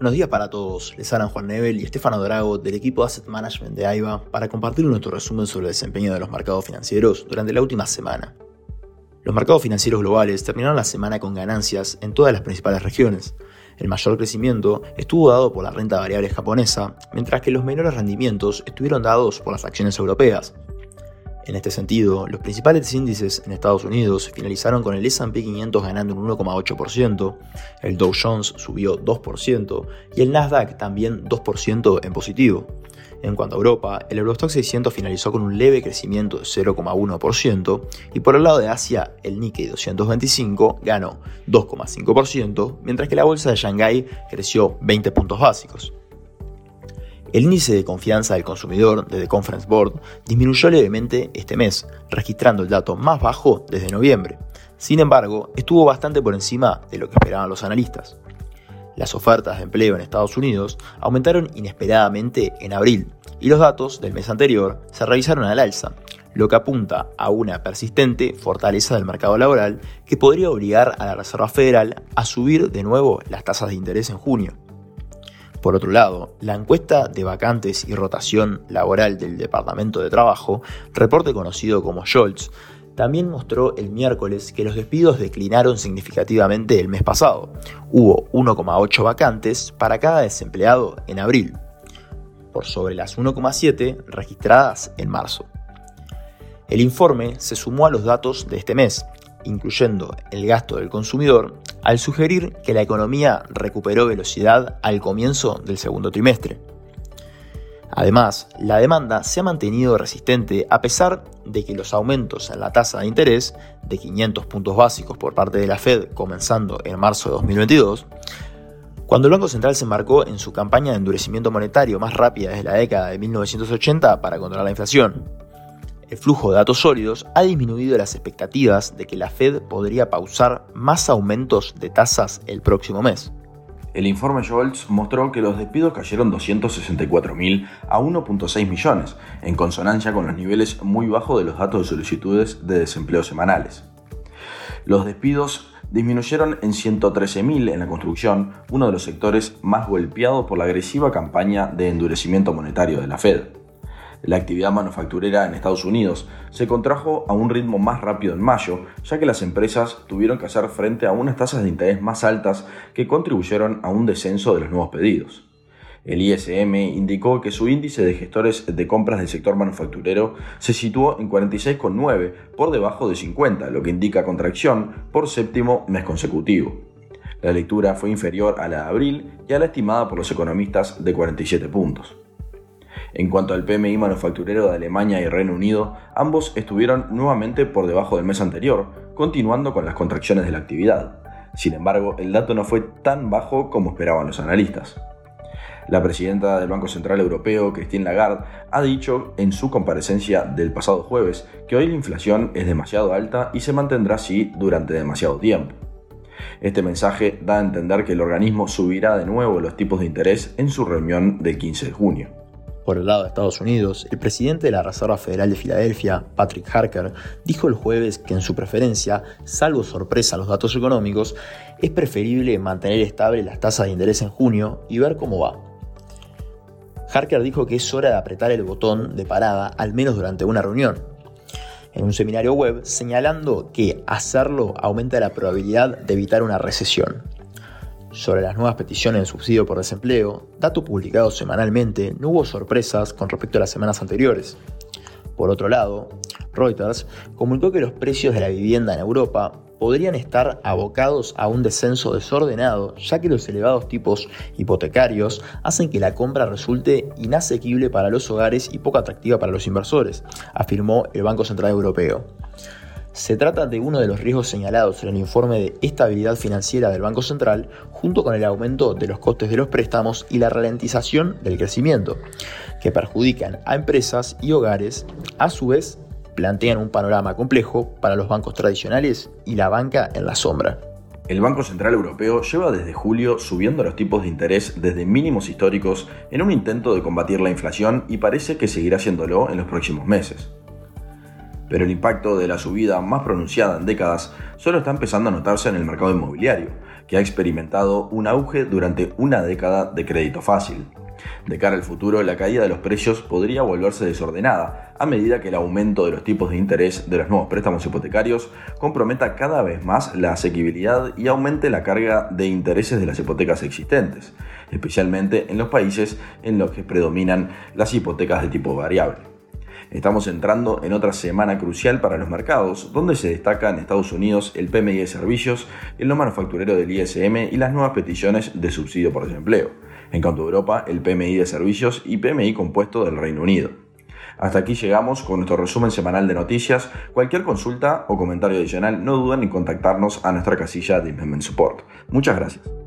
Buenos días para todos, les hablan Juan Nebel y Estefano Drago del equipo Asset Management de AIBA para compartir nuestro resumen sobre el desempeño de los mercados financieros durante la última semana. Los mercados financieros globales terminaron la semana con ganancias en todas las principales regiones. El mayor crecimiento estuvo dado por la renta variable japonesa, mientras que los menores rendimientos estuvieron dados por las acciones europeas, en este sentido, los principales índices en Estados Unidos finalizaron con el S&P 500 ganando un 1,8%, el Dow Jones subió 2% y el Nasdaq también 2% en positivo. En cuanto a Europa, el Eurostock 600 finalizó con un leve crecimiento de 0,1% y por el lado de Asia, el Nikkei 225 ganó 2,5%, mientras que la bolsa de Shanghái creció 20 puntos básicos. El índice de confianza del consumidor de The Conference Board disminuyó levemente este mes, registrando el dato más bajo desde noviembre. Sin embargo, estuvo bastante por encima de lo que esperaban los analistas. Las ofertas de empleo en Estados Unidos aumentaron inesperadamente en abril y los datos del mes anterior se revisaron al alza, lo que apunta a una persistente fortaleza del mercado laboral que podría obligar a la Reserva Federal a subir de nuevo las tasas de interés en junio. Por otro lado, la encuesta de vacantes y rotación laboral del Departamento de Trabajo, reporte conocido como Scholz, también mostró el miércoles que los despidos declinaron significativamente el mes pasado. Hubo 1,8 vacantes para cada desempleado en abril, por sobre las 1,7 registradas en marzo. El informe se sumó a los datos de este mes, incluyendo el gasto del consumidor, al sugerir que la economía recuperó velocidad al comienzo del segundo trimestre. Además, la demanda se ha mantenido resistente a pesar de que los aumentos en la tasa de interés de 500 puntos básicos por parte de la Fed comenzando en marzo de 2022, cuando el Banco Central se embarcó en su campaña de endurecimiento monetario más rápida desde la década de 1980 para controlar la inflación el flujo de datos sólidos ha disminuido las expectativas de que la Fed podría pausar más aumentos de tasas el próximo mes. El informe Scholz mostró que los despidos cayeron 264.000 a 1.6 millones, en consonancia con los niveles muy bajos de los datos de solicitudes de desempleo semanales. Los despidos disminuyeron en 113.000 en la construcción, uno de los sectores más golpeados por la agresiva campaña de endurecimiento monetario de la Fed. La actividad manufacturera en Estados Unidos se contrajo a un ritmo más rápido en mayo, ya que las empresas tuvieron que hacer frente a unas tasas de interés más altas que contribuyeron a un descenso de los nuevos pedidos. El ISM indicó que su índice de gestores de compras del sector manufacturero se situó en 46,9 por debajo de 50, lo que indica contracción por séptimo mes consecutivo. La lectura fue inferior a la de abril y a la estimada por los economistas de 47 puntos. En cuanto al PMI manufacturero de Alemania y Reino Unido, ambos estuvieron nuevamente por debajo del mes anterior, continuando con las contracciones de la actividad. Sin embargo, el dato no fue tan bajo como esperaban los analistas. La presidenta del Banco Central Europeo, Christine Lagarde, ha dicho en su comparecencia del pasado jueves que hoy la inflación es demasiado alta y se mantendrá así durante demasiado tiempo. Este mensaje da a entender que el organismo subirá de nuevo los tipos de interés en su reunión del 15 de junio. Por el lado de Estados Unidos, el presidente de la Reserva Federal de Filadelfia, Patrick Harker, dijo el jueves que en su preferencia, salvo sorpresa los datos económicos, es preferible mantener estable las tasas de interés en junio y ver cómo va. Harker dijo que es hora de apretar el botón de parada, al menos durante una reunión, en un seminario web señalando que hacerlo aumenta la probabilidad de evitar una recesión. Sobre las nuevas peticiones de subsidio por desempleo, dato publicado semanalmente, no hubo sorpresas con respecto a las semanas anteriores. Por otro lado, Reuters comunicó que los precios de la vivienda en Europa podrían estar abocados a un descenso desordenado, ya que los elevados tipos hipotecarios hacen que la compra resulte inasequible para los hogares y poco atractiva para los inversores, afirmó el Banco Central Europeo. Se trata de uno de los riesgos señalados en el informe de estabilidad financiera del Banco Central, junto con el aumento de los costes de los préstamos y la ralentización del crecimiento, que perjudican a empresas y hogares, a su vez plantean un panorama complejo para los bancos tradicionales y la banca en la sombra. El Banco Central Europeo lleva desde julio subiendo los tipos de interés desde mínimos históricos en un intento de combatir la inflación y parece que seguirá haciéndolo en los próximos meses pero el impacto de la subida más pronunciada en décadas solo está empezando a notarse en el mercado inmobiliario, que ha experimentado un auge durante una década de crédito fácil. De cara al futuro, la caída de los precios podría volverse desordenada a medida que el aumento de los tipos de interés de los nuevos préstamos hipotecarios comprometa cada vez más la asequibilidad y aumente la carga de intereses de las hipotecas existentes, especialmente en los países en los que predominan las hipotecas de tipo variable. Estamos entrando en otra semana crucial para los mercados, donde se destaca en Estados Unidos el PMI de servicios, el no manufacturero del ISM y las nuevas peticiones de subsidio por desempleo. En cuanto a Europa, el PMI de servicios y PMI compuesto del Reino Unido. Hasta aquí llegamos con nuestro resumen semanal de noticias. Cualquier consulta o comentario adicional no duden en contactarnos a nuestra casilla de Investment Support. Muchas gracias.